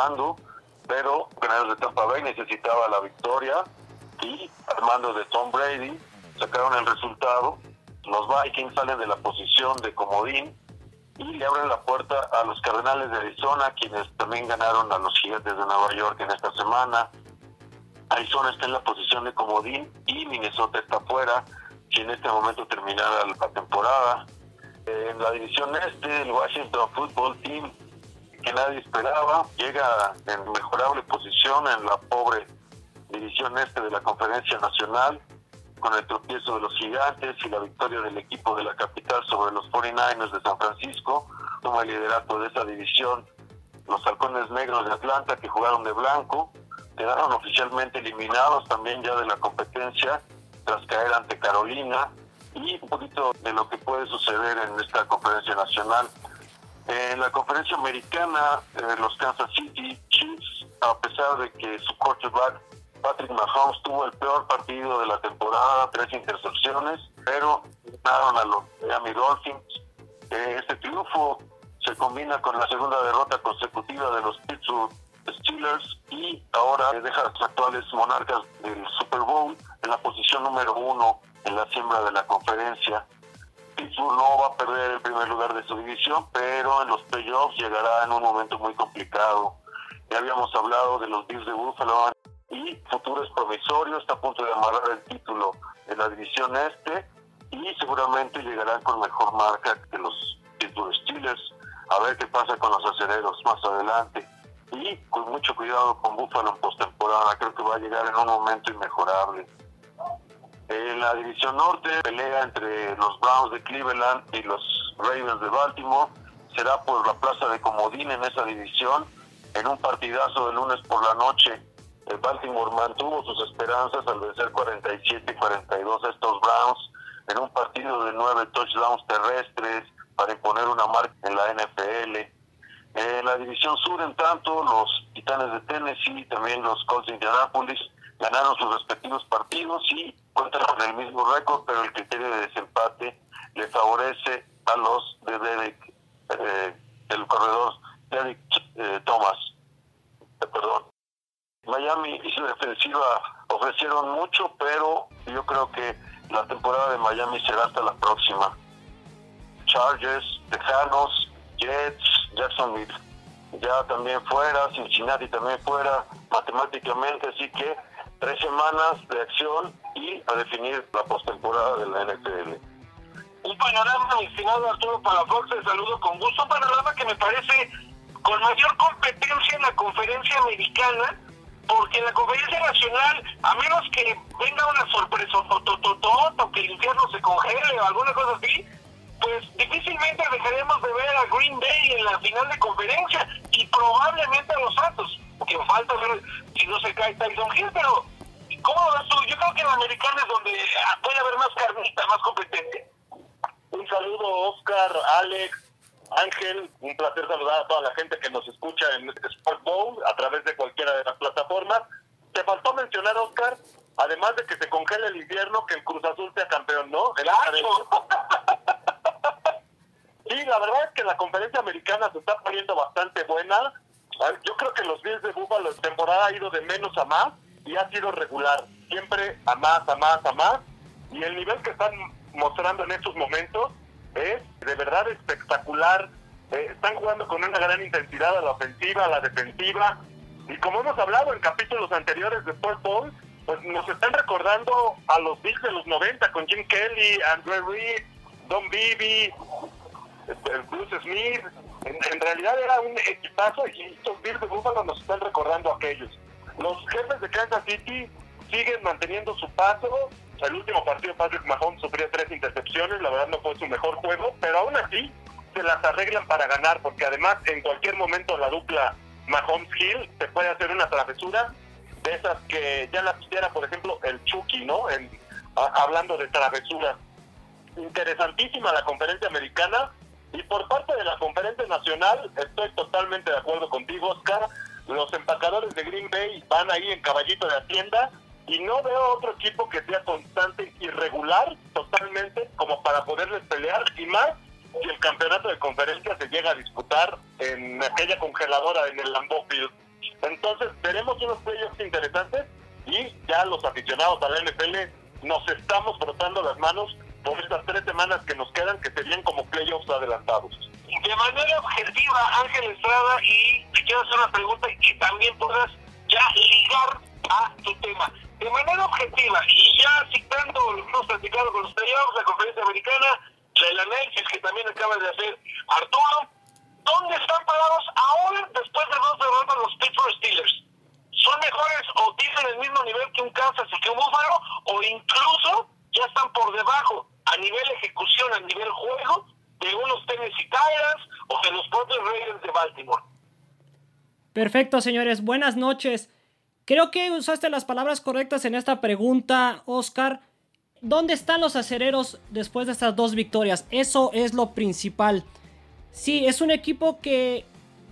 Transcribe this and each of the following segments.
levantando, pero Ganaderos de Tampa Bay necesitaba la victoria y al mando de Tom Brady sacaron el resultado. Los Vikings salen de la posición de comodín y le abren la puerta a los Cardenales de Arizona, quienes también ganaron a los Gigantes de Nueva York en esta semana. Arizona está en la posición de comodín y Minnesota está fuera, si en este momento terminara la temporada. En la división este, el Washington Football Team, que nadie esperaba, llega en mejorable posición en la pobre división este de la Conferencia Nacional, con el tropiezo de los gigantes y la victoria del equipo de la capital sobre los 49ers de San Francisco, toma el liderato de esa división los halcones negros de Atlanta que jugaron de blanco, quedaron oficialmente eliminados también ya de la competencia tras caer ante Carolina y un poquito de lo que puede suceder en esta conferencia nacional. En la conferencia americana, eh, los Kansas City Chiefs, a pesar de que su quarterback Patrick Mahomes tuvo el peor partido de la temporada, tres intercepciones, pero ganaron a los Miami Dolphins. Eh, este triunfo se combina con la segunda derrota consecutiva de los Pittsburgh Steelers y ahora deja a los actuales monarcas del Super Bowl en la posición número uno en la siembra de la conferencia. Pittsburgh no va a perder el primer lugar de su división, pero en los playoffs llegará en un momento muy complicado. Ya habíamos hablado de los Bills de Buffalo y futuros promisorios, está a punto de amarrar el título de la división este y seguramente llegarán con mejor marca que los Pittsburgh Steelers. A ver qué pasa con los acereros más adelante. Y con mucho cuidado con Buffalo en postemporada, creo que va a llegar en un momento inmejorable. En la división norte, pelea entre los Browns de Cleveland y los Ravens de Baltimore. Será por la plaza de Comodín en esa división. En un partidazo de lunes por la noche, el Baltimore mantuvo sus esperanzas al vencer 47 y 42 a estos Browns en un partido de nueve touchdowns terrestres para imponer una marca en la NFL. En la división sur, en tanto, los Titanes de Tennessee y también los Colts de Indianapolis ganaron sus respectivos partidos y cuentan con el mismo récord, pero el criterio de desempate le favorece a los de Derek, eh, el corredor Derek eh, Thomas. Eh, perdón. Miami y su defensiva ofrecieron mucho, pero yo creo que la temporada de Miami será hasta la próxima. Chargers, Tejanos, Jets, Jacksonville ya también fuera, Cincinnati también fuera, matemáticamente, así que tres semanas de acción y a definir la postemporada de la NFL. Un panorama, estimado Arturo Palafox, te saludo con gusto. Un panorama que me parece con mayor competencia en la conferencia americana, porque en la conferencia nacional, a menos que venga una sorpresa o que el infierno se congele o alguna cosa así, pues difícilmente dejaremos de ver a Green Bay en la final de conferencia y probablemente a los Santos, que falta ver si no se cae Tyson Hill, pero que en la americana es donde ah, puede haber más carnita, más competencia. Un saludo, Oscar, Alex, Ángel, un placer saludar a toda la gente que nos escucha en Sport Bowl a través de cualquiera de las plataformas. Te faltó mencionar, Oscar, además de que se congela el invierno, que el Cruz Azul sea campeón, ¿no? El sí, la verdad es que la conferencia americana se está poniendo bastante buena. Yo creo que los Bills de Buffalo en temporada ha ido de menos a más y ha sido regular. Siempre a más, a más, a más. Y el nivel que están mostrando en estos momentos es de verdad espectacular. Eh, están jugando con una gran intensidad a la ofensiva, a la defensiva. Y como hemos hablado en capítulos anteriores de Sport Bowl, pues nos están recordando a los Bills de los 90 con Jim Kelly, Andrew Reed, Don Beebe, este, Bruce Smith. En, realidad era un equipazo y estos Bills de Buffalo nos están recordando a aquellos. Los jefes de Kansas City siguen manteniendo su paso, el último partido Patrick Mahomes sufrió tres intercepciones, la verdad no fue su mejor juego, pero aún así se las arreglan para ganar, porque además en cualquier momento la dupla Mahomes-Hill se puede hacer una travesura de esas que ya la pusiera, por ejemplo, el Chucky, ¿no? En, hablando de travesuras. Interesantísima la conferencia americana y por parte de la conferencia nacional estoy totalmente de acuerdo contigo, Oscar. Los empacadores de Green Bay van ahí en caballito de Hacienda y no veo otro equipo que sea constante y regular totalmente como para poderles pelear y más si el campeonato de conferencia se llega a disputar en aquella congeladora en el Lambeau Field. Entonces veremos unos playoffs interesantes y ya los aficionados a la NFL nos estamos frotando las manos por estas tres semanas que nos quedan que serían como playoffs adelantados. De manera objetiva, Ángel Estrada, y te quiero hacer una pregunta y también puedas ya ligar a tu tema. De manera objetiva y ya citando lo que hemos platicado con playoffs, la conferencia americana, el análisis que también acaba de hacer Arturo, ¿dónde están parados ahora después de dos derrotas los Pittsburgh Steelers? ¿Son mejores o tienen el mismo nivel que un Kansas y que un Buffalo o incluso ya están por debajo a nivel ejecución, a nivel juego de unos Tennessee Titans o de los propios Raiders de Baltimore? Perfecto, señores. Buenas noches. Creo que usaste las palabras correctas en esta pregunta, Oscar. ¿Dónde están los acereros después de estas dos victorias? Eso es lo principal. Sí, es un equipo que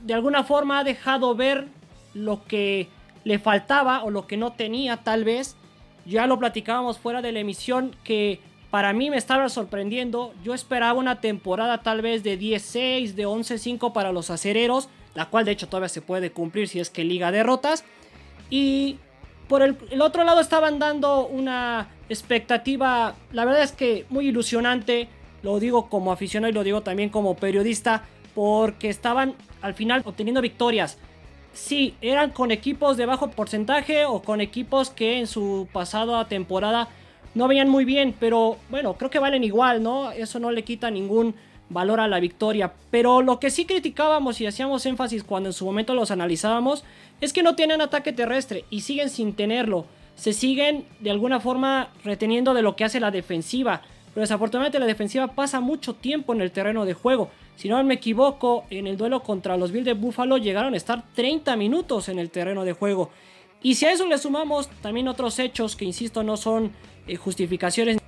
de alguna forma ha dejado ver lo que le faltaba o lo que no tenía tal vez. Ya lo platicábamos fuera de la emisión que para mí me estaba sorprendiendo. Yo esperaba una temporada tal vez de 10-6, de 11-5 para los acereros, la cual de hecho todavía se puede cumplir si es que liga derrotas. Y por el, otro lado estaban dando una expectativa, la verdad es que muy ilusionante, lo digo como aficionado y lo digo también como periodista, porque estaban al final obteniendo victorias. Sí, eran con equipos de bajo porcentaje o con equipos que en su pasada temporada no veían muy bien, pero bueno, creo que valen igual, ¿no? Eso no le quita ningún valor a la victoria. Pero lo que sí criticábamos y hacíamos énfasis cuando en su momento los analizábamos es que no tienen ataque terrestre y siguen sin tenerlo. Se siguen de alguna forma reteniendo de lo que hace la defensiva. Pero desafortunadamente la defensiva pasa mucho tiempo en el terreno de juego. Si no me equivoco, en el duelo contra los Bills de Buffalo llegaron a estar 30 minutos en el terreno de juego. Y si a eso le sumamos también otros hechos que, insisto, no son eh, justificaciones,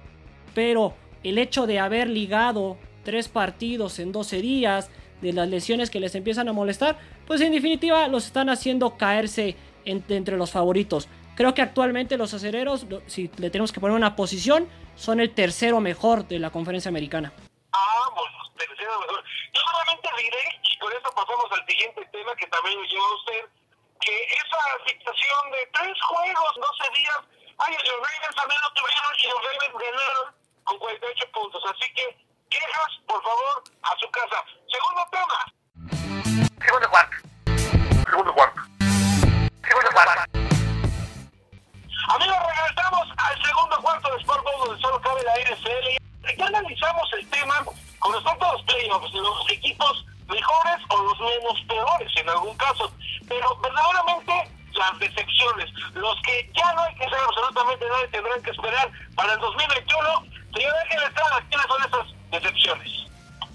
pero el hecho de haber ligado tres partidos en 12 días, de las lesiones que les empiezan a molestar, pues en definitiva los están haciendo caerse entre los favoritos. Creo que actualmente los acereros, si le tenemos que poner una posición, son el tercero mejor de la conferencia americana. Ah, tercero mejor. Yo solamente diré, y con eso pasamos al siguiente tema que también lleva a usted, que esa situación de tres juegos, 12 días, ay, los Ravens también lo tuvieron y los Ravens ganaron con 48 puntos. Así que quejas, por favor, a su casa. Segundo tema. Segundo cuarto. Segundo cuarto. Segundo cuarto. Amigos, regresamos al segundo cuarto de Sport Bowl donde solo cabe la NFL. Ya analizamos el tema con respecto a los playoffs, los equipos mejores o los menos peores en algún caso. Pero verdaderamente las decepciones, los que ya no hay que hacer absolutamente nada y tendrán que esperar para el 2021 Señor Ángel Estrada, ¿quiénes son esas decepciones?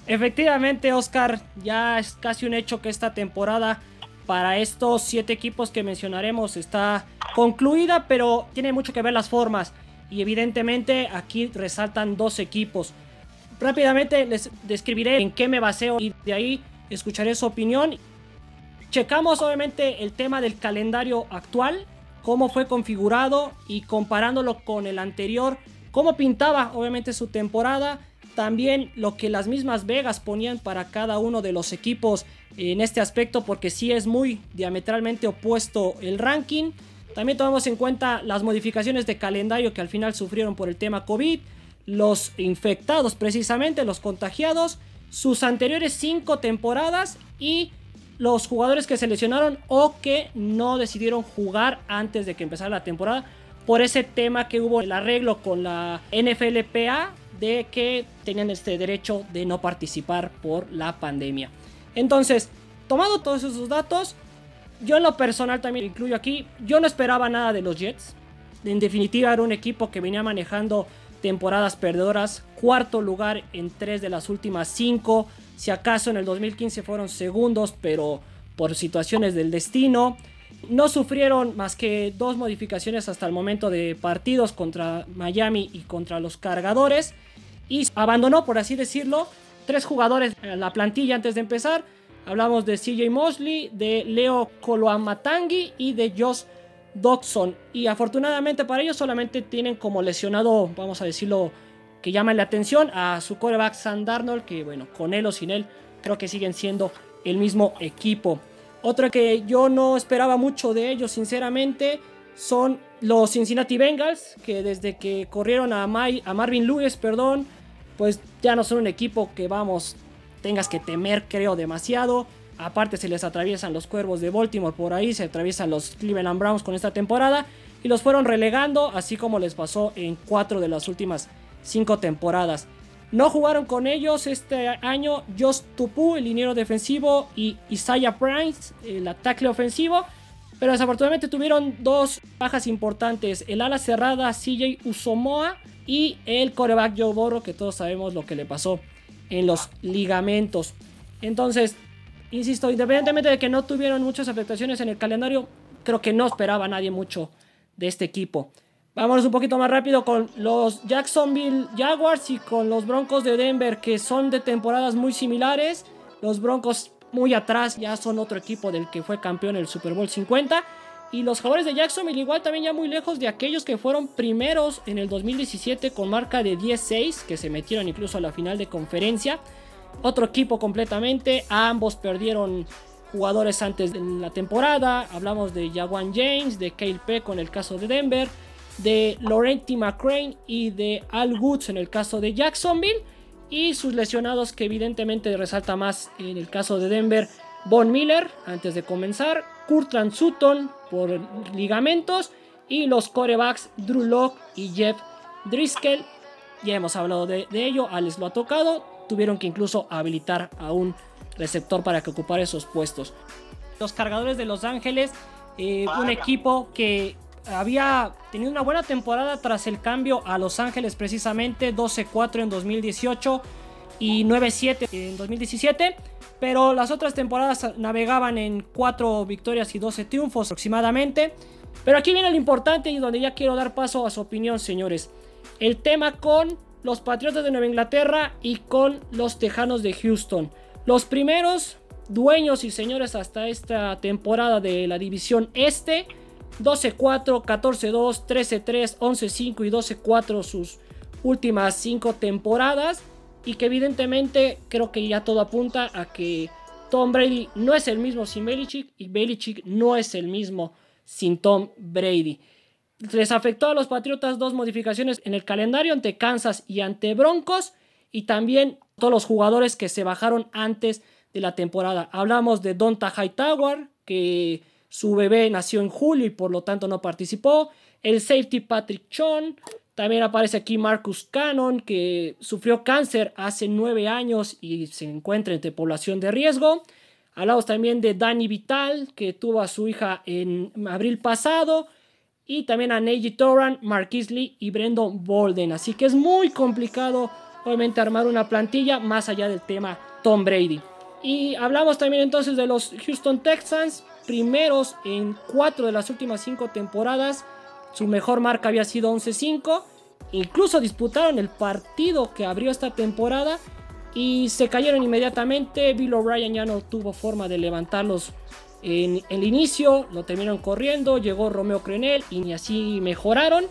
Efectivamente, Oscar, ya es casi un hecho que esta temporada para estos siete equipos que mencionaremos está concluida, pero tiene mucho que ver las formas. Y evidentemente aquí resaltan dos equipos. Rápidamente les describiré en qué me baseo y de ahí escucharé su opinión. Checamos obviamente el tema del calendario actual, cómo fue configurado y comparándolo con el anterior, cómo pintaba obviamente su temporada también lo que las mismas Vegas ponían para cada uno de los equipos en este aspecto porque sí es muy diametralmente opuesto el ranking. También tomamos en cuenta las modificaciones de calendario que al final sufrieron por el tema COVID, los infectados precisamente, los contagiados, sus anteriores cinco temporadas y los jugadores que se lesionaron o que no decidieron jugar antes de que empezara la temporada por ese tema que hubo el arreglo con la NFLPA de que tenían este derecho de no participar por la pandemia. Entonces, tomado todos esos datos, yo en lo personal también incluyo aquí, yo no esperaba nada de los Jets. En definitiva era un equipo que venía manejando temporadas perdedoras, cuarto lugar en tres de las últimas cinco, si acaso en el 2015 fueron segundos, pero por situaciones del destino. No sufrieron más que dos modificaciones hasta el momento de partidos contra Miami y contra los cargadores. Y abandonó, por así decirlo, tres jugadores en la plantilla antes de empezar. Hablamos de CJ Mosley, de Leo Koloamatangi y de Josh Dodson. Y afortunadamente para ellos solamente tienen como lesionado, vamos a decirlo, que llama la atención a su coreback Sam Darnold, que bueno, con él o sin él, creo que siguen siendo el mismo equipo. Otra que yo no esperaba mucho de ellos, sinceramente, son los Cincinnati Bengals, que desde que corrieron a, a Marvin Lewis, perdón, pues ya no son un equipo que vamos, tengas que temer, creo, demasiado. Aparte se les atraviesan los cuervos de Baltimore por ahí, se atraviesan los Cleveland Browns con esta temporada y los fueron relegando, así como les pasó en cuatro de las últimas cinco temporadas. No jugaron con ellos este año Josh Tupu, el liniero defensivo, y Isaiah Price, el ataque ofensivo. Pero desafortunadamente tuvieron dos bajas importantes: el ala cerrada CJ Usomoa y el coreback Joe Borro, que todos sabemos lo que le pasó en los ligamentos. Entonces, insisto, independientemente de que no tuvieron muchas afectaciones en el calendario, creo que no esperaba nadie mucho de este equipo. Vámonos un poquito más rápido con los Jacksonville Jaguars y con los Broncos de Denver, que son de temporadas muy similares. Los Broncos muy atrás ya son otro equipo del que fue campeón el Super Bowl 50. Y los jugadores de Jacksonville igual también ya muy lejos de aquellos que fueron primeros en el 2017 con marca de 10-6, que se metieron incluso a la final de conferencia. Otro equipo completamente, ambos perdieron jugadores antes de la temporada. Hablamos de Jawan James, de Kale P con el caso de Denver de Laurenti McCrane y de Al Woods en el caso de Jacksonville. Y sus lesionados que evidentemente resalta más en el caso de Denver. Von Miller antes de comenzar. Kurtland Sutton por ligamentos. Y los corebacks Drew Locke y Jeff Driscoll. Ya hemos hablado de, ello. Alex lo ha tocado. Tuvieron que incluso habilitar a un receptor para que ocupara esos puestos. Los cargadores de Los Ángeles. Eh, un equipo que había tenido una buena temporada tras el cambio a Los Ángeles precisamente, 12-4 en 2018 y 9-7 en 2017, pero las otras temporadas navegaban en 4 victorias y 12 triunfos aproximadamente. Pero aquí viene lo importante y donde ya quiero dar paso a su opinión, señores. El tema con los Patriotas de Nueva Inglaterra y con los Tejanos de Houston. Los primeros dueños y señores hasta esta temporada de la división este 12-4, 14-2, 13-3, 11-5 y 12-4 sus últimas 5 temporadas. Y que evidentemente creo que ya todo apunta a que Tom Brady no es el mismo sin Belichick y Belichick no es el mismo sin Tom Brady. Les afectó a los Patriotas dos modificaciones en el calendario ante Kansas y ante Broncos. Y también todos los jugadores que se bajaron antes de la temporada. Hablamos de Donta Hightower, que su bebé nació en julio y por lo tanto no participó. El safety Patrick Chon. También aparece aquí Marcus Cannon, que sufrió cáncer hace nueve años y se encuentra entre población de riesgo. Hablamos también de Danny Vital, que tuvo a su hija en abril pasado. Y también a Neji Toran, Marquis Lee y Brandon Bolden. Así que es muy complicado, obviamente, armar una plantilla más allá del tema Tom Brady. Y hablamos también entonces de los Houston Texans, primeros en cuatro de las últimas cinco temporadas. Su mejor marca había sido 11-5. Incluso disputaron el partido que abrió esta temporada y se cayeron inmediatamente. Bill O'Brien ya no tuvo forma de levantarlos en el inicio, lo terminaron corriendo, llegó Romeo Crenel y ni así mejoraron.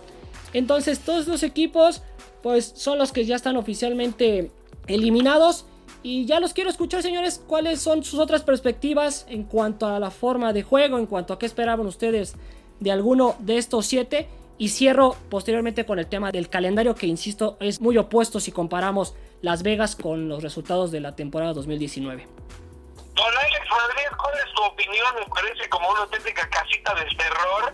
Entonces todos los equipos pues son los que ya están oficialmente eliminados. Y ya los quiero escuchar, señores, cuáles son sus otras perspectivas en cuanto a la forma de juego, en cuanto a qué esperaban ustedes de alguno de estos siete. Y cierro posteriormente con el tema del calendario que, insisto, es muy opuesto si comparamos Las Vegas con los resultados de la temporada 2019. Madrid, ¿cuál es tu opinión? Me parece como una auténtica casita del terror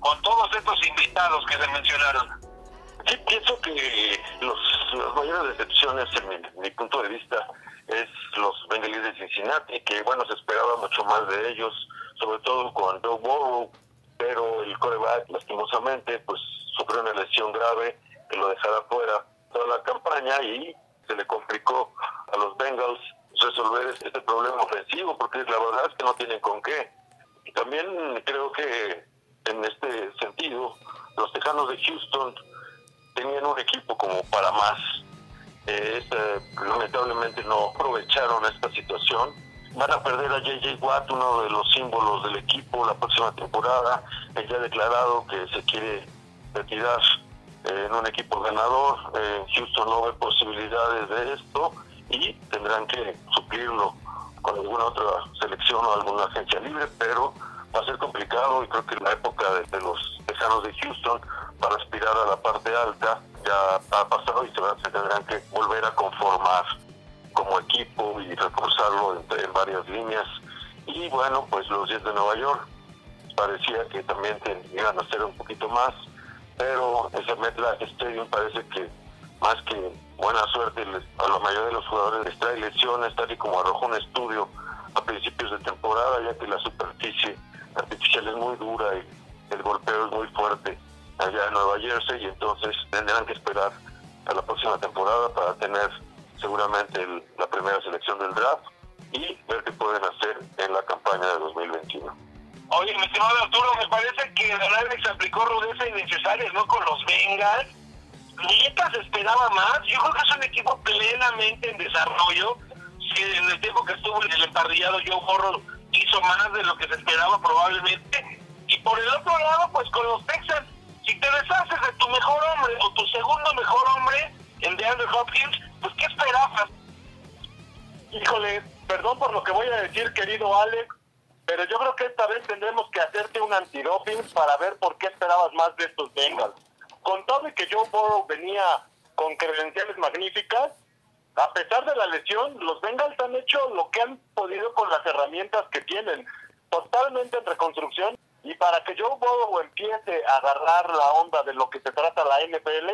con todos estos invitados que se mencionaron. Sí, pienso que los, las mayores decepciones, en mi, punto de vista, es los Bengalíes de Cincinnati, que bueno, se esperaba mucho más de ellos, sobre todo con Joe Burrow, pero el coreback, lastimosamente, pues sufrió una lesión grave que lo dejara fuera toda la campaña y se le complicó a los Bengals resolver este problema ofensivo, porque la verdad es que no tienen con qué. Y también creo que en este sentido, los Tejanos de Houston tenían un equipo como para más. Eh, este, lamentablemente no aprovecharon esta situación. Van a perder a JJ Watt, uno de los símbolos del equipo, la próxima temporada. Él ya ha declarado que se quiere retirar eh, en un equipo ganador. Eh, Houston no ve posibilidades de esto y tendrán que suplirlo con alguna otra selección o alguna agencia libre, pero va a ser complicado y creo que la época de, los tejanos de Houston para aspirar a la parte alta ya ha pasado y se, tendrán que volver a conformar como equipo y reforzarlo en, varias líneas. Y bueno, pues los Jets de Nueva York parecía que también iban a hacer un poquito más, pero ese MetLife Stadium parece que más que buena suerte a la mayoría de los jugadores les trae lesiones, tal y como arrojó un estudio a principios de temporada, ya que la superficie artificial es muy dura y el golpeo es muy fuerte allá en Nueva Jersey, y entonces tendrán que esperar a la próxima temporada para tener seguramente la primera selección del draft y ver qué pueden hacer en la campaña de 2021. Oye, mi estimado Arturo, me parece que Alex aplicó rudeza innecesaria, ¿no? Con los Bengals neta se esperaba más. Yo creo que es un equipo plenamente en desarrollo. Si en el tiempo que estuvo en el emparrillado Joe Burrow hizo más de lo que se esperaba probablemente. Y por el otro lado, pues con los Texans, si te deshaces de tu mejor hombre o tu segundo mejor hombre en DeAndre Hopkins, pues ¿qué esperabas? Híjole, perdón por lo que voy a decir, querido Alex, pero yo creo que esta vez tendremos que hacerte un antidoping para ver por qué esperabas más de estos Bengals con todo y que Joe Burrow venía con credenciales magníficas, a pesar de la lesión, los Bengals han hecho lo que han podido con las herramientas que tienen, totalmente en reconstrucción. Y para que Joe Burrow empiece a agarrar la onda de lo que se trata la NFL,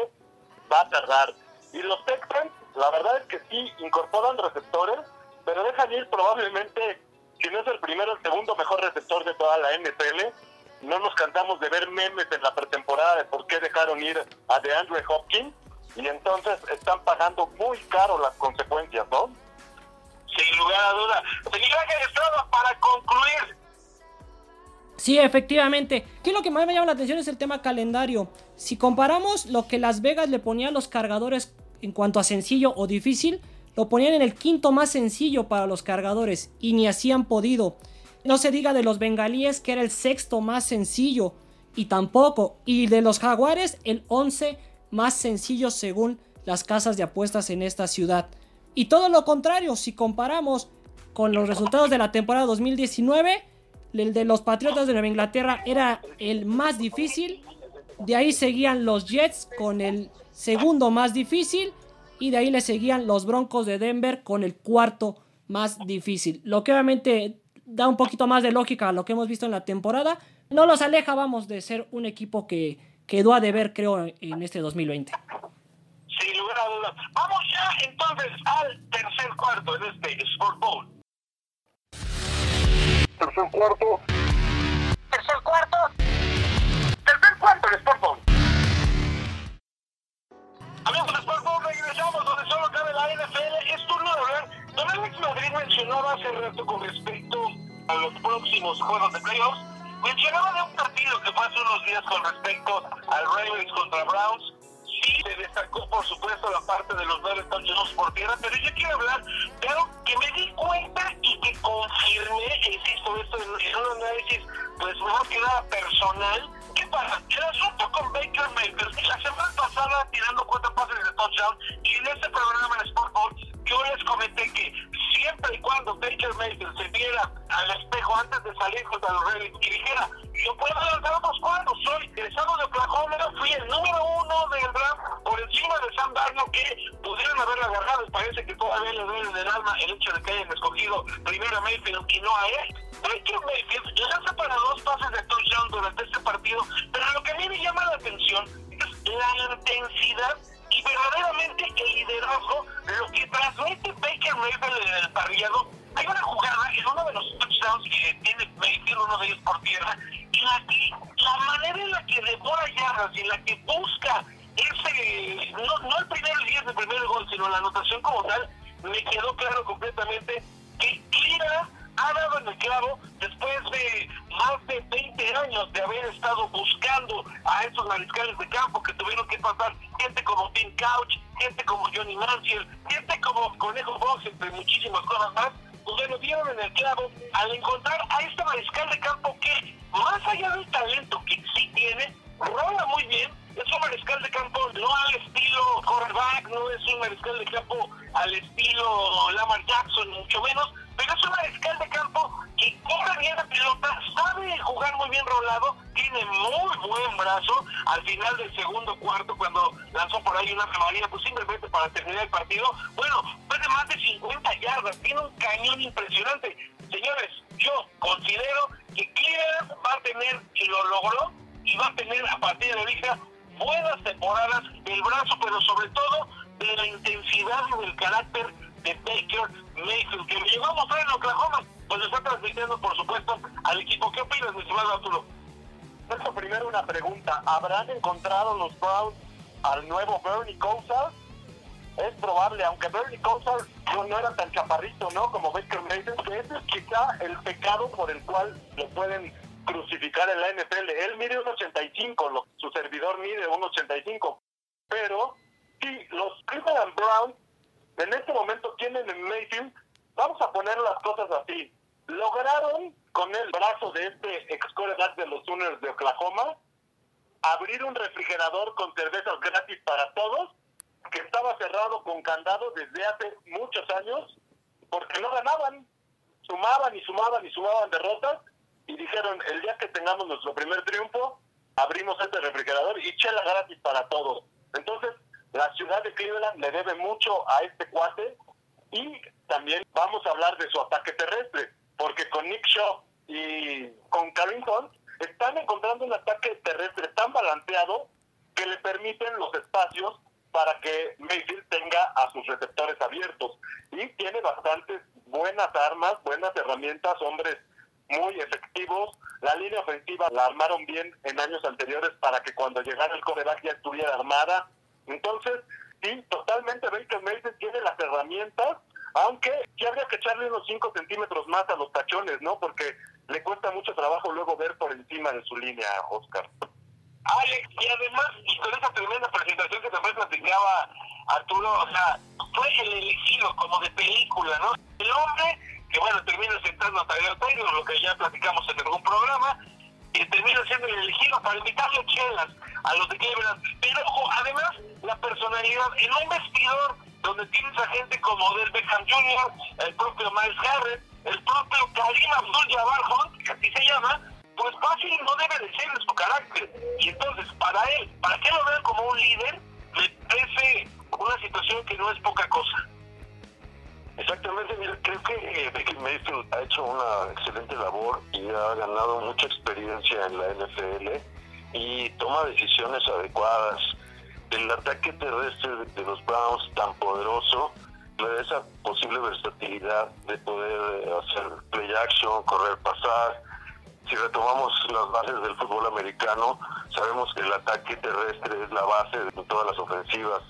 va a tardar. Y los Texans, la verdad es que sí, incorporan receptores, pero dejan ir probablemente, si no es el primero, el segundo mejor receptor de toda la NFL no nos cantamos de ver memes en la pretemporada de por qué dejaron ir a DeAndre Hopkins y entonces están pagando muy caro las consecuencias, ¿no? Sin lugar a duda. Señor Estrada, para concluir. Sí, efectivamente. ¿Qué lo que más me llama la atención es el tema calendario. Si comparamos lo que Las Vegas le ponía a los cargadores en cuanto a sencillo o difícil, lo ponían en el quinto más sencillo para los cargadores y ni así han podido. No se diga de los bengalíes que era el sexto más sencillo y tampoco. Y de los jaguares el 11 más sencillo según las casas de apuestas en esta ciudad. Y todo lo contrario, si comparamos con los resultados de la temporada 2019, el de los Patriotas de Nueva Inglaterra era el más difícil. De ahí seguían los Jets con el segundo más difícil. Y de ahí le seguían los Broncos de Denver con el cuarto más difícil. Lo que obviamente da un poquito más de lógica a lo que hemos visto en la temporada. No los aleja, vamos, de ser un equipo que quedó a deber, creo, en este 2020. Sin lugar a dudas. Vamos ya entonces al tercer cuarto en este Sport Bowl. Tercer cuarto. Tercer cuarto. Tercer con Sportball. Amigos de Sportball, regresamos donde solo cabe la NFL. Es turno de hablar. Don Alex Madrid mencionaba hace rato con respecto a los próximos juegos de playoffs. Mencionaba de un partido que fue hace unos días con respecto al Ravens contra Browns. Sí, se destacó, por supuesto, la parte de los nueve touchdowns por tierra, pero yo quiero hablar de algo que me di cuenta y que confirmé, insisto, esto en un análisis, pues mejor que nada personal. ¿Qué pasa? El asunto con Baker Mayfield, la semana pasada tirando cuatro pases de touchdown, y en este programa en Sport yo les comenté que siempre y cuando Baker Mayfield se viera al espejo antes de salir contra los Ravens y dijera, yo puedo lanzar otros cuadros, soy egresado de Oklahoma, fui el número uno del draft por encima de Sam Darnold que pudieron haberla agarrado, parece que todavía le duele del alma el hecho de que hayan escogido primero a Mayfield y no a él. Baker Mayfield lanza para dos pases de touchdown durante este partido, pero lo que a mí me llama la atención es la intensidad y verdaderamente el liderazgo, lo que transmite Baker Mayfield en el parrillado. Hay una jugada en uno de los touchdowns que tiene Mayfield, uno de ellos por tierra, en la la manera en la que devora yardas y en la que busca ese, no, no el primer 10 del primer gol, sino la anotación como tal, me quedó claro completamente que Cleveland ha dado en el clavo después de más de 20 años de haber estado buscando a esos mariscales de campo que tuvieron que pasar gente como Tim Couch, gente como Johnny Manziel, gente como Conejo Box, entre muchísimas cosas más, pues lo dieron en el clavo al encontrar a este mariscal de campo que, más allá del talento que sí tiene, rola muy bien, es un mariscal de campo no al estilo quarterback, no es un mariscal de campo al estilo Lamar Jackson, mucho menos, pero es un mariscal de campo que corre bien la pelota, sabe jugar muy bien rolado, tiene muy buen brazo al final del segundo cuarto cuando lanzó por ahí una femarina, pues simplemente para terminar el partido. Bueno, fue de más de 50 yardas, tiene un cañón impresionante. Señores, yo considero que Cleveland va a tener, y lo logró, y va a tener a partir de ahorita buenas temporadas del brazo, pero sobre todo de la intensidad y del carácter de Baker Mayfield, que me llegó a mostrar en Oklahoma, pues está transmitiendo, por supuesto, al equipo. ¿Qué opinas, mi estimado Arturo? Primero una pregunta. ¿Habrán encontrado los Browns al nuevo Bernie Kosar? Es probable, aunque Bernie Kosar no, era tan chaparrito, ¿no? Como Baker Mayfield, que ese es quizá el pecado por el cual lo pueden crucificar en la NFL. Él mide 1.85, lo- su servidor mide 1.85. Pero sí, los Cleveland Browns en este momento tienen en Mayfield, vamos a poner las cosas así, lograron con el brazo de este ex de los Sooners de Oklahoma abrir un refrigerador con cervezas gratis para todos que estaba cerrado con candado desde hace muchos años porque no ganaban, sumaban y sumaban y sumaban derrotas y dijeron el día que tengamos nuestro primer triunfo abrimos este refrigerador y chela gratis para todos. Entonces la ciudad de Cleveland le debe mucho a este cuate y también vamos a hablar de su ataque terrestre, porque con Nick Shaw y con Karim Hunt están encontrando un ataque terrestre tan balanceado que le permiten los espacios para que Mayfield tenga a sus receptores abiertos. Y tiene bastantes buenas armas, buenas herramientas, hombres muy efectivos. La línea ofensiva la armaron bien en años anteriores para que cuando llegara el coreback ya estuviera armada. Entonces, sí, totalmente Baker Mayfield tiene las herramientas, aunque sí habría que echarle unos 5 centímetros más a los tachones, ¿no? Porque le cuesta mucho trabajo luego ver por encima de su línea, Oscar. Alex, y además, y con esa tremenda presentación que también platicaba Arturo, o sea, fue el elegido como de película, ¿no? El hombre que, bueno, termina sentando a Tyler Taylor, lo que ya platicamos en algún programa, y termina siendo el elegido para invitarle chelas a los de Cleveland. Pero, además, la personalidad en un vestidor donde tienes a gente como Odell Beckham Jr., el propio Miles Garrett, el propio Karim Abdul-Jabbar Hunt, que así se llama, pues fácil no debe de ser en su carácter. Y entonces, para él, para que lo vean como un líder, me parece una situación que no es poca cosa. Exactamente, mira, creo que Baker Mayfield ha hecho una excelente labor y ha ganado mucha experiencia en la NFL y toma decisiones adecuadas. El ataque terrestre de, los Browns tan poderoso esa posible versatilidad de poder eh, hacer play action, correr, pasar. Si retomamos las bases del fútbol americano, Sabemos que el ataque terrestre es la base de todas las ofensivas.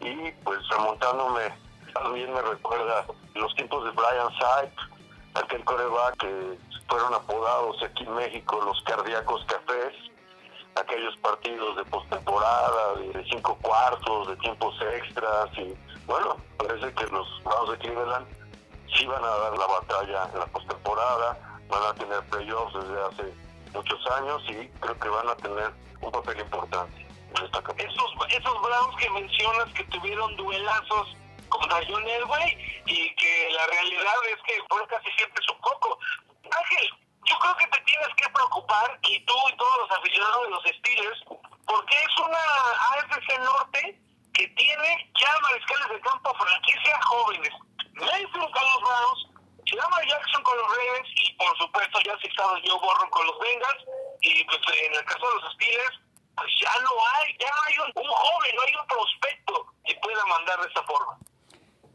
Y pues remontándome, también me recuerda los tiempos de Brian Saip, aquel coreback que fueron apodados aquí en México los cardíacos cafés, aquellos partidos de postemporada, de cinco cuartos, de tiempos extras y bueno, parece que los Browns de Cleveland sí van a dar la batalla en la postemporada, van a tener playoffs desde hace muchos años y creo que van a tener un papel importante. Esos, esos Browns que mencionas que tuvieron duelazos contra John Elway y que la realidad es que fue casi siempre su coco. Ángel, yo creo que te tienes que preocupar y tú y todos los aficionados de los Steelers porque es una AFC Norte que tiene ya mariscales de campo franquicia jóvenes. Mayfield con los Browns, Lamar Jackson con los Ravens y por supuesto ya citado Joe Burrow con los Bengals y pues en el caso de los Steelers pues ya no hay, ya hay un, un joven, no hay un prospecto que pueda mandar de esa forma.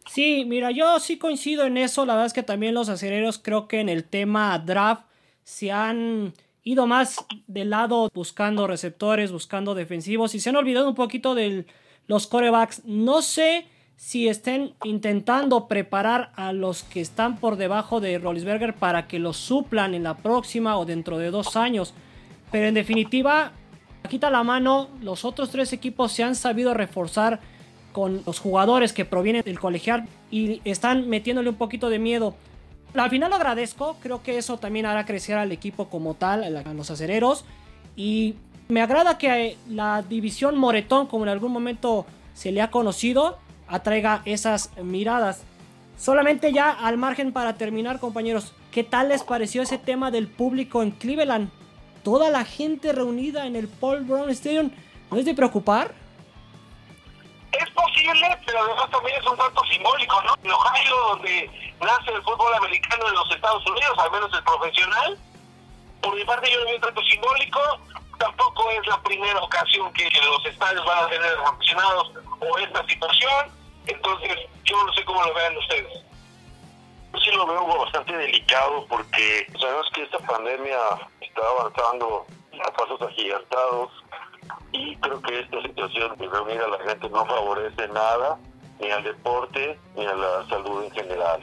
Sí, mira, yo sí coincido en eso. La verdad es que también los acereros creo que en el tema draft se han ido más del lado buscando receptores, buscando defensivos y se han olvidado un poquito de los corebacks. No sé si estén intentando preparar a los que están por debajo de Rollisberger para que los suplan en la próxima o dentro de dos años. Pero en definitiva, quita la mano, los otros tres equipos se han sabido reforzar con los jugadores que provienen del colegial y están metiéndole un poquito de miedo. Al final lo agradezco, creo que eso también hará crecer al equipo como tal, a los acereros. Y me agrada que la división Moretón, como en algún momento se le ha conocido, atraiga esas miradas. Solamente ya al margen para terminar, compañeros, ¿qué tal les pareció ese tema del público en Cleveland? Toda la gente reunida en el Paul Brown Stadium, ¿no es de preocupar? Es posible, pero además también es un tanto simbólico, ¿no? En Ohio, donde nace el fútbol americano en los Estados Unidos, al menos el profesional. Por mi parte, yo lo veo un tanto simbólico. Tampoco es la primera ocasión que los estadios van a tener aficionados o esta situación. Entonces, yo no sé cómo lo vean ustedes. Yo sí lo veo bastante delicado porque sabemos que esta pandemia está avanzando a pasos agigantados y creo que esta situación de reunir a la gente no favorece nada ni al deporte ni a la salud en general.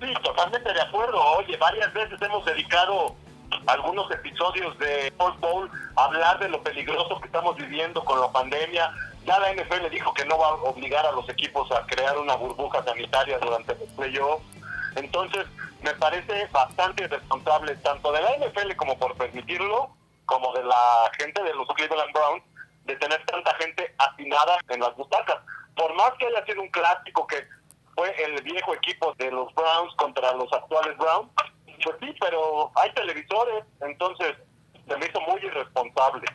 Sí, totalmente de acuerdo. Oye, varias veces hemos dedicado algunos episodios de All Bowl a hablar de lo peligroso que estamos viviendo con la pandemia. Ya la NFL dijo que no va a obligar a los equipos a crear una burbuja sanitaria durante el playoffs. Entonces, me parece bastante irresponsable tanto de la NFL como por permitirlo, como de la gente de los Cleveland Browns, de tener tanta gente afinada en las butacas. Por más que haya sido un clásico que fue el viejo equipo de los Browns contra los actuales Browns, pues sí, pero hay televisores, entonces se me hizo muy irresponsable.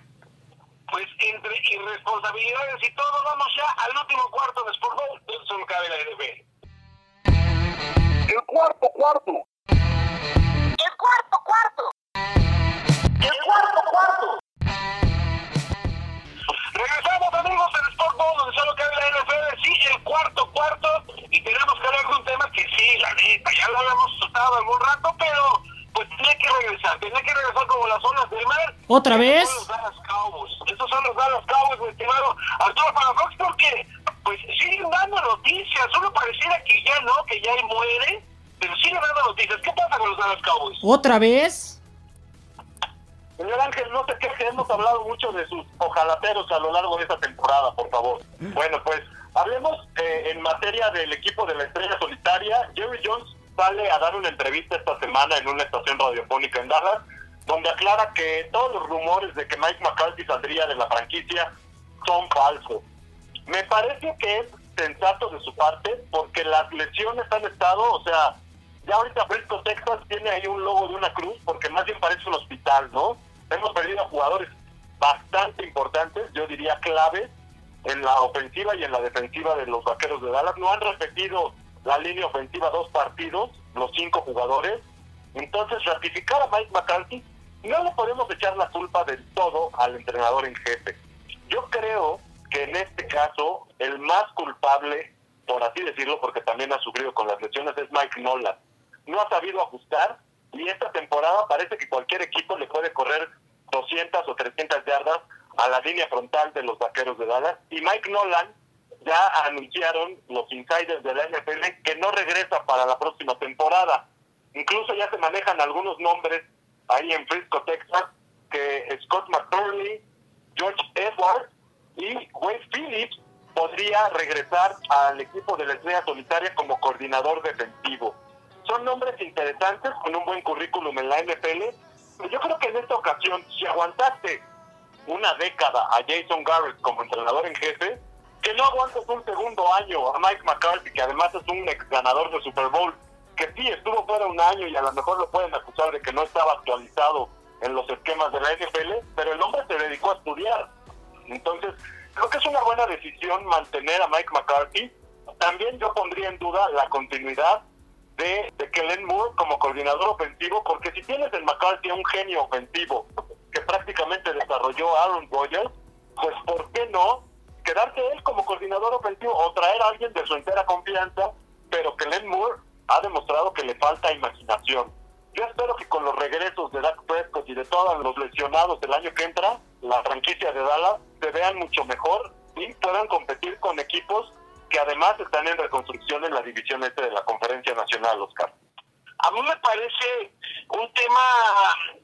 Pues entre irresponsabilidades y todo, vamos ya al último cuarto de Sport Bowl. Eso no cabe la NFL. El cuarto cuarto. El cuarto cuarto. El cuarto cuarto. Regresamos amigos del Sport Bowl donde solo cabe la NFL. Sí, el cuarto cuarto. Y tenemos que hablar de un tema que sí, la neta, ya lo habíamos soltado algún rato, pero pues tenía que regresar. Tenía que regresar como las olas del mar. ¿Otra vez? Estos son los Dallas Cowboys. Estos son los Dallas Cowboys, mi estimado Arturo Palafox, porque pues siguen dando noticias. Solo pareciera que ya no, que ya muere, pero siguen dando noticias. ¿Qué pasa con los Dallas Cowboys? ¿Otra vez? Señor Ángel, no te quejes, hemos hablado mucho de sus ojalateros a lo largo de esta temporada, por favor. Bueno, pues hablemos eh, en materia del equipo de la estrella solitaria. Jerry Jones sale a dar una entrevista esta semana en una estación radiofónica en Dallas, donde aclara que todos los rumores de que Mike McCarthy saldría de la franquicia son falsos. Me parece que es sensato de su parte, porque las lesiones han estado, o sea, ya ahorita Fresco, Texas tiene ahí un logo de una cruz, porque más bien parece un hospital, ¿no? Hemos perdido a jugadores bastante importantes, yo diría claves, en la ofensiva y en la defensiva de los vaqueros de Dallas. No han repetido la línea ofensiva dos partidos, los cinco jugadores. Entonces, ratificar a Mike McCarthy, no le podemos echar la culpa del todo al entrenador en jefe. Yo creo que en este caso, el más culpable, por así decirlo, porque también ha sufrido con las lesiones, es Mike Nolan. No ha sabido ajustar y esta temporada parece que cualquier equipo le puede correr 200 o 300 yardas a la línea frontal de los vaqueros de Dallas. Y Mike Nolan ya anunciaron los insiders de la NFL que no regresa para la próxima temporada. Incluso ya se manejan algunos nombres ahí en Frisco, Texas, que Scott McCurley, George Edwards y Wade Phillips podría regresar al equipo de la estrella solitaria como coordinador defensivo. Son nombres interesantes con un buen currículum en la NFL. Yo creo que en esta ocasión, si aguantaste una década a Jason Garrett como entrenador en jefe, que no aguantes un segundo año a Mike McCarthy, que además es un ex ganador de Super Bowl, que sí estuvo fuera un año y a lo mejor lo pueden acusar de que no estaba actualizado en los esquemas de la NFL, pero el hombre se dedicó a estudiar. Entonces, creo que es una buena decisión mantener a Mike McCarthy. También yo pondría en duda la continuidad de, de Kellen Moore como coordinador ofensivo, porque si tienes en McCarthy un genio ofensivo prácticamente desarrolló Aaron Rodgers, pues ¿por qué no quedarse él como coordinador ofensivo o traer a alguien de su entera confianza, pero Kellen Moore ha demostrado que le falta imaginación. Yo espero que con los regresos de Dak Prescott y de todos los lesionados del año que entra, la franquicia de Dallas se vean mucho mejor y puedan competir con equipos que además están en reconstrucción en la división este de la Conferencia Nacional, Oscar. A mí me parece un tema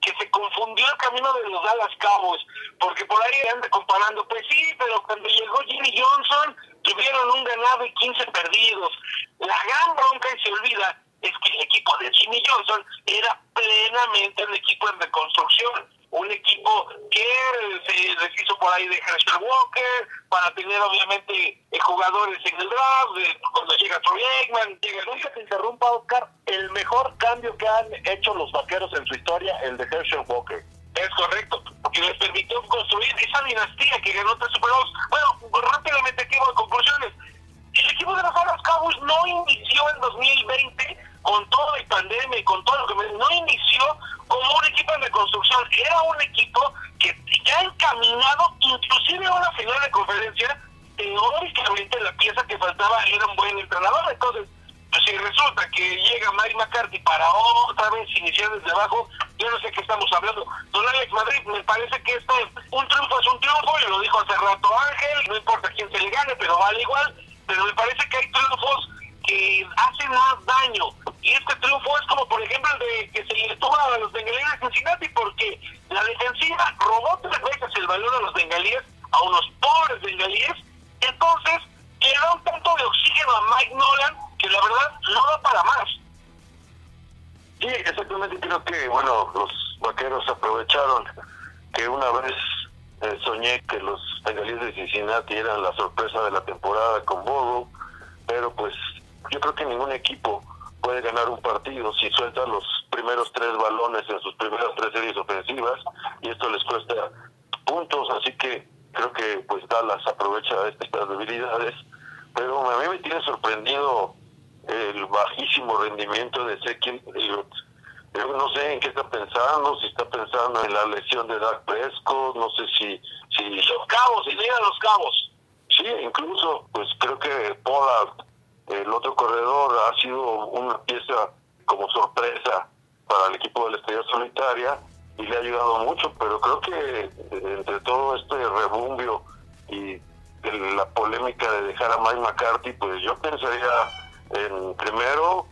que se confundió el camino de los Dallas Cowboys, porque por ahí anda comparando, pues sí, pero cuando llegó Jimmy Johnson tuvieron un ganado y 15 perdidos. La gran bronca y se olvida es que el equipo de Jimmy Johnson era plenamente un equipo en reconstrucción, un equipo que se deshizo por ahí de Herschel Walker para tener obviamente eh, jugadores en el draft, cuando llega Troy Aikman, llega nunca te interrumpa Oscar, mejor cambio que han hecho los vaqueros en su historia, el de Herschel Walker. Es correcto, porque les permitió construir esa dinastía que ganó tres Super Bowls. Bueno, rápidamente aquí voy a conclusiones. El equipo de los Dallas Cowboys no inició en 2020 con toda la pandemia y con todo lo que me... No inició como un equipo de reconstrucción, era un equipo que ya encaminado, inclusive a una final de conferencia, teóricamente la pieza que faltaba era un buen entrenador. Entonces, pues si resulta que llega Mike McCarthy para otra vez iniciar desde abajo, yo no sé qué estamos hablando. Don Alex Madrid, me parece que esto, un triunfo es un triunfo, y lo dijo hace rato Ángel, no importa quién se le gane, pero vale igual, pero me parece que hay triunfos que hacen más daño. Y este triunfo es como, por ejemplo, el de que se le tuvo a los bengalíes de Cincinnati, porque la defensiva robó tres veces el balón a los bengalíes, a unos pobres bengalíes, entonces le da un tanto de oxígeno a Mike Nolan que la verdad no da para más. Sí, exactamente creo que, bueno, los vaqueros aprovecharon que una vez eh, soñé que los bengalíes de Cincinnati eran la sorpresa de la temporada con Bobo, pero pues yo creo que ningún equipo puede ganar un partido si suelta los primeros tres balones en sus primeras tres series ofensivas y esto les cuesta puntos, así que creo que pues Dallas aprovecha estas debilidades, pero a mí me tiene sorprendido el bajísimo rendimiento de Ezequiel Yo no sé en qué está pensando, si está pensando en la lesión de Dak Prescott, no sé si... si los cabos, si a los cabos. Sí, incluso, pues creo que Pollard, el otro corredor, ha sido una pieza como sorpresa para el equipo de la Estrella Solitaria y le ha ayudado mucho, pero creo que eh, entre todo este rebumbio y la polémica de dejar a Mike McCarthy, pues yo pensaría en primero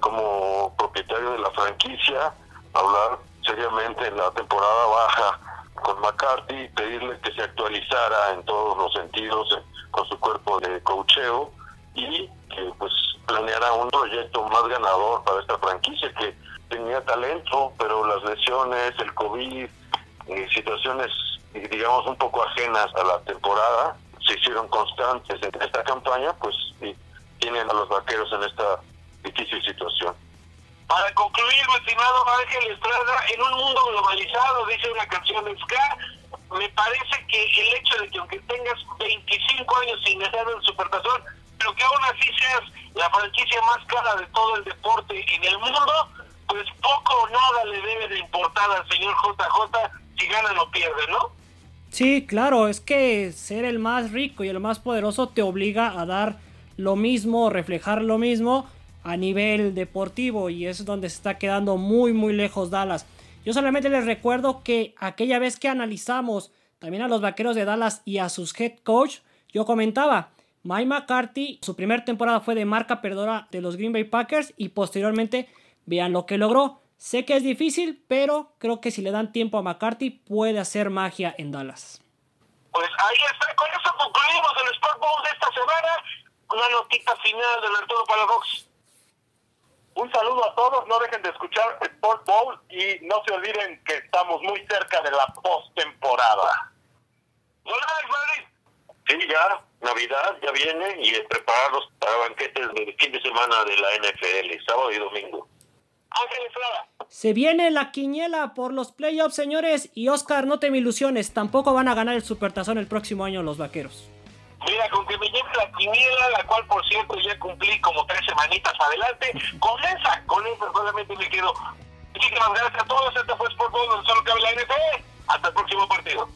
como propietario de la franquicia, hablar seriamente en la temporada baja con McCarthy, pedirle que se actualizara en todos los sentidos con su cuerpo de cocheo y que pues planeara un proyecto más ganador para esta franquicia que tenía talento, pero las lesiones, el COVID, situaciones digamos un poco ajenas a la temporada se hicieron constantes en esta campaña, pues tienen a los vaqueros en esta difícil situación. Para concluir, mi estimado Ángel Estrada, en un mundo globalizado, dice una canción de Ska, me parece que el hecho de que aunque tengas 25 años sin ganar el Supertazón, pero que aún así seas la franquicia más cara de todo el deporte en el mundo, pues poco o nada le debe de importar al señor JJ si ganan o pierden, ¿no? Sí, claro, es que ser el más rico y el más poderoso te obliga a dar lo mismo, reflejar lo mismo a nivel deportivo y es donde se está quedando muy muy lejos Dallas. Yo solamente les recuerdo que aquella vez que analizamos también a los vaqueros de Dallas y a sus head coach, yo comentaba, Mike McCarthy, su primera temporada fue de marca perdedora de los Green Bay Packers y posteriormente vean lo que logró. Sé que es difícil, pero creo que si le dan tiempo a McCarthy puede hacer magia en Dallas. Pues ahí está, con eso concluimos el Sport Bowl de esta semana. Una notita final del Arturo Palafox. Un saludo a todos, no dejen de escuchar Sport Bowl y no se olviden que estamos muy cerca de la postemporada. Sí, ya, Navidad ya viene y prepararlos para banquetes del fin de semana de la NFL, sábado y domingo. Ángel Estrada. Se viene la quiniela por los playoffs, señores. Y Oscar, no te me ilusiones, tampoco van a ganar el supertazón el próximo año los vaqueros. Mira, con que me lleve la quiniela, la cual por cierto ya cumplí como tres semanitas adelante, con esa, con esa solamente me quedo. Muchísimas gracias a todos, este fue Sport Bowl, solo cabe la NFL. Hasta el próximo partido.